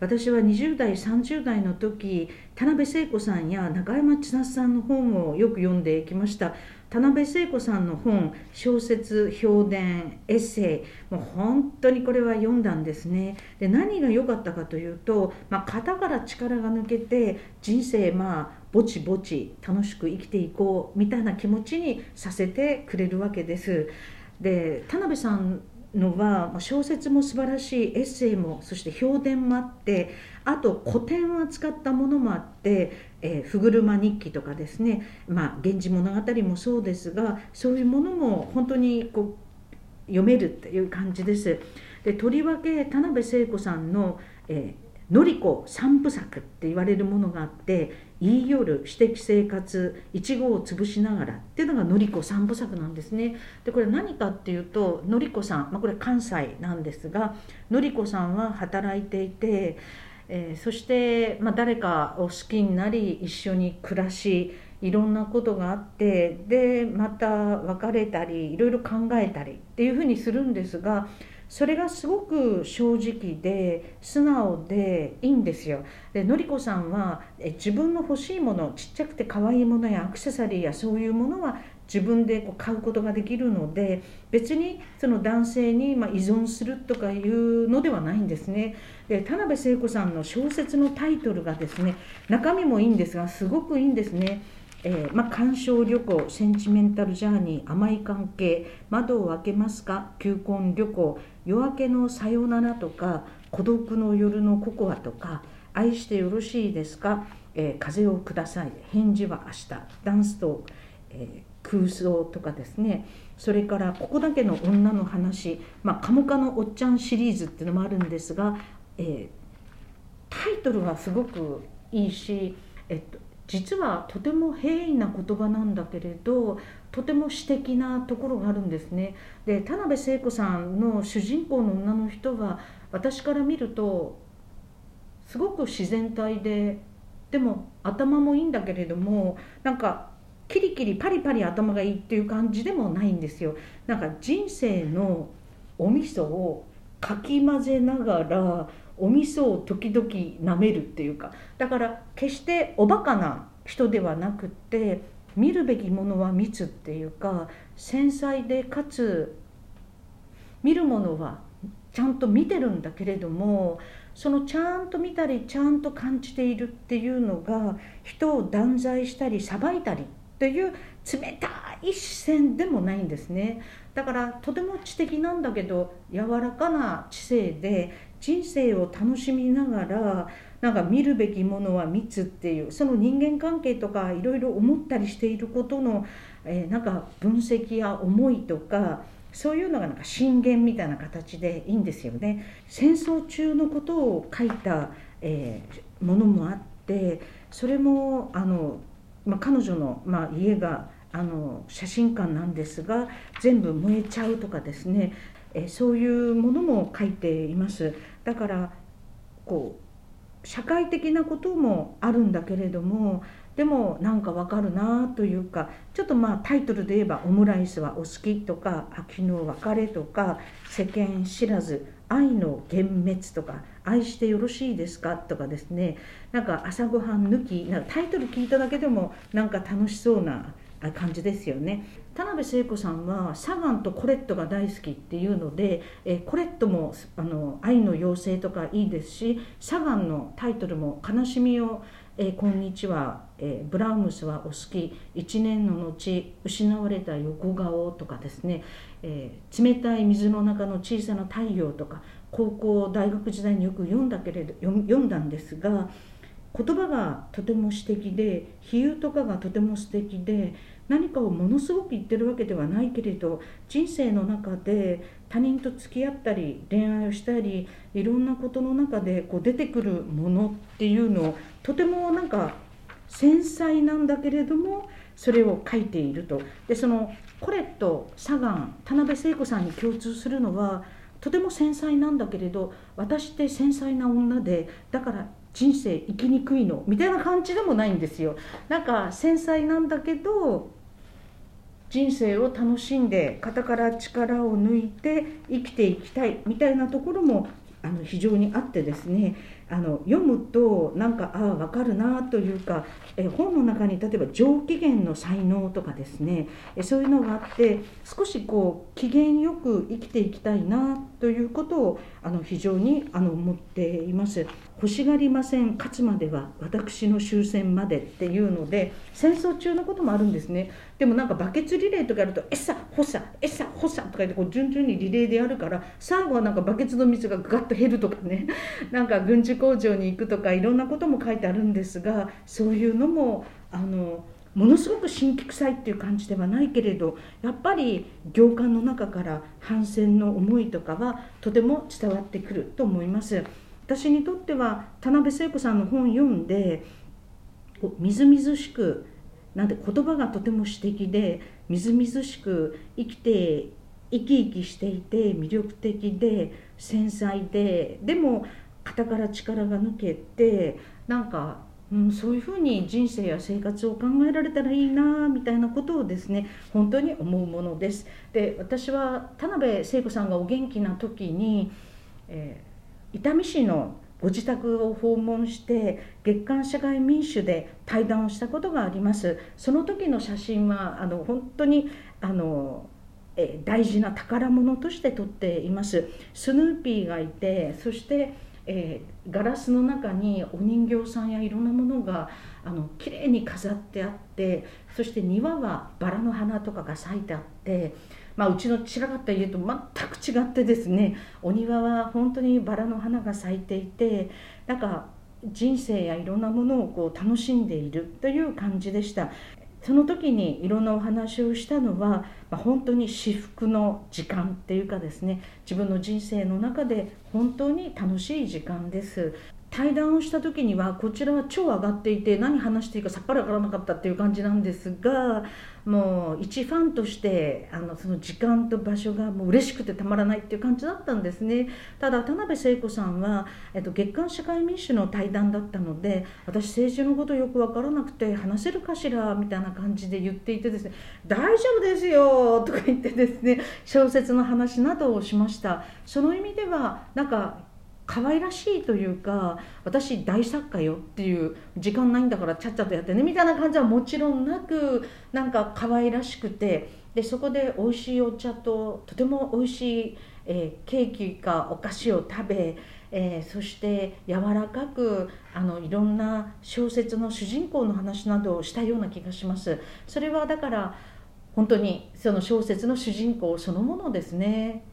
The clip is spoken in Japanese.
私は20代30代の時田辺聖子さんや中山千夏さんの本をよく読んできました。田辺聖子さんの本小説評伝エッセイもう本当にこれは読んだんですね。で何が良かったかというと、まあ、型から力が抜けて人生まあぼちぼち楽しく生きていこうみたいな気持ちにさせてくれるわけです。で田辺さんのは小説も素晴らしいエッセイもそして評伝もあってあと古典を扱ったものもあって「えー、ふぐるま日記」とかですね「まあ、源氏物語」もそうですがそういうものも本当にこう読めるっていう感じです。でとりわけ田辺聖子さんの、えーのりこ三部作って言われるものがあって言い夜私的生活いちごを潰しながらっていうのがのりこ三部作なんですね。でこれ何かっていうとのりこさん、まあ、これ関西なんですがのりこさんは働いていて、えー、そして、まあ、誰かを好きになり一緒に暮らしいろんなことがあってでまた別れたりいろいろ考えたりっていうふうにするんですがそれがすごく正直で素直でいいんですよ。でのりこさんはえ自分の欲しいものちっちゃくて可愛いものやアクセサリーやそういうものは自分でこう買うことができるので別にその男性にま依存するとかいうのではないんですね。で田辺聖子さんの小説のタイトルがですね中身もいいんですがすごくいいんですね。えー、ま、鑑賞旅行センチメンタルジャーニー甘い関係窓を開けますか求婚旅行夜明けのさよならとか孤独の夜のココアとか愛してよろしいですか、えー、風をください返事は明日ダンスと、えー、空想とかですね。それからここだけの女の話、ま、カモカのおっちゃんシリーズっていうのもあるんですが、えタイトルはすごくいいし、えっと、実はとても平易な言葉なんだけれどとても詩的なところがあるんですね。で田辺聖子さんの主人公の女の人は私から見るとすごく自然体ででも頭もいいんだけれどもなんかキリキリパリパリ頭がいいっていう感じでもないんですよ。なんか人生のお味噌をかき混ぜながらお味噌を時々舐めるっていうかだから決しておバカな人ではなくって見るべきものは密っていうか繊細でかつ見るものはちゃんと見てるんだけれどもそのちゃんと見たりちゃんと感じているっていうのが人を断罪したり裁いたりっていう冷たい視線でもないんですねだからとても知的なんだけど柔らかな知性で人生を楽しみながらなんか見るべきものは密っていうその人間関係とかいろいろ思ったりしていることの、えー、なんか分析や思いとかそういうのがなんか震源みたいな形でいいんですよね。戦争中のことを書いた、えー、ものもあってそれもあの、まあ、彼女の、まあ、家があの写真館なんですが全部燃えちゃうとかですねえそういうものも書いています。だからこう社会的なこともあるんだけれどもでもなんかわかるなというかちょっとまあタイトルで言えば「オムライスはお好き」とか「秋の別れ」とか「世間知らず」「愛の幻滅」とか「愛してよろしいですか?」とかですねなんか朝ごはん抜きなんかタイトル聞いただけでもなんか楽しそうな感じですよね。田辺聖子さんはサガンとコレットが大好きっていうので、え、コレットもあの愛の妖精とかいいですしサガンのタイトルも「悲しみを、え、こんにちは、え、ブラウムスはお好き。一年の後失われた横顔」とかですね、え冷たい水の中の小さな太陽」とか高校大学時代によく読んだけれど読んだんですが言葉がとても詩的で比喩とかがとても素敵で何かをものすごく言ってるわけではないけれど人生の中で他人と付き合ったり恋愛をしたりいろんなことの中でこう出てくるものっていうのをとてもなんか繊細なんだけれどもそれを書いていると。でそのコレットサガン田辺聖子さんに共通するのはとても繊細なんだけれど私って繊細な女でだから人生生きにくいのみたいな感じでもないんですよ。なんか繊細なんだけど人生を楽しんで肩から力を抜いて生きていきたいみたいなところもあの非常にあってですね。あの読むとなんかああ分かるなというかえ本の中に例えば上機嫌の才能とかですねえそういうのがあって少しこう機嫌よく生きていきたいなということをあの非常にあの思っています。欲しがりません勝つまでは私の終戦までっていうので戦争中のこともあるんですねでもなんかバケツリレーとかやると「えさほさえさほさ」とか言ってこう順々にリレーでやるから最後はなんかバケツの水がガッと減るとかねなんか軍事工場に行くとかいろんなことも書いてあるんですがそういうのもあのものすごく神秘臭いっていう感じではないけれどやっぱり行間の中から反戦の思いとかはとても伝わってくると思います。私にとっては田辺聖子さんの本読んでみずみずしくなんで言葉がとても詩的でみずみずしく生きて生き生きしていて魅力的で繊細ででも肩から力が抜けてなんか、うん、そういうふうに人生や生活を考えられたらいいなみたいなことをですね本当に思うものです。で私は田辺聖子さんがお元気な時に、えー伊丹市のご自宅を訪問して月刊社会民主で対談をしたことがありますその時の写真はあの本当にあのえ大事な宝物として撮っていますスヌーピーがいてそしてえー、ガラスの中にお人形さんやいろんなものがあの綺麗に飾ってあってそして庭はバラの花とかが咲いてあってまあ、うちの散らかった家と全く違ってですねお庭は本当にバラの花が咲いていてなんか人生やいろんなものをこう楽しんでいるという感じでした。その時にいろんなお話をしたのは、まあ、本当に至福の時間っていうかですね自分の人生の中で本当に楽しい時間です。対談をした時にはこちらは超上がっていて何話していいかさっぱり分からなかったっていう感じなんですがもう一ファンとしてあのその時間と場所がもう嬉しくてたまらないっていう感じだったんですね。ただ田辺聖子さんは、えっと、月刊社会民主の対談だったので私政治のことよく分からなくて話せるかしらみたいな感じで言っていてですね大丈夫ですよとか言ってですね小説の話などをしました。その意味ではなんか可愛らしいというか私大作家よっていう時間ないんだからちゃっちゃとやってねみたいな感じはもちろんなくなんか可愛らしくてでそこで美味しいお茶ととても美味しい、えー、ケーキかお菓子を食べえー、そして柔らかくあのいろんな小説の主人公の話などをしたような気がします。それはだから本当にその小説の主人公そのものですね。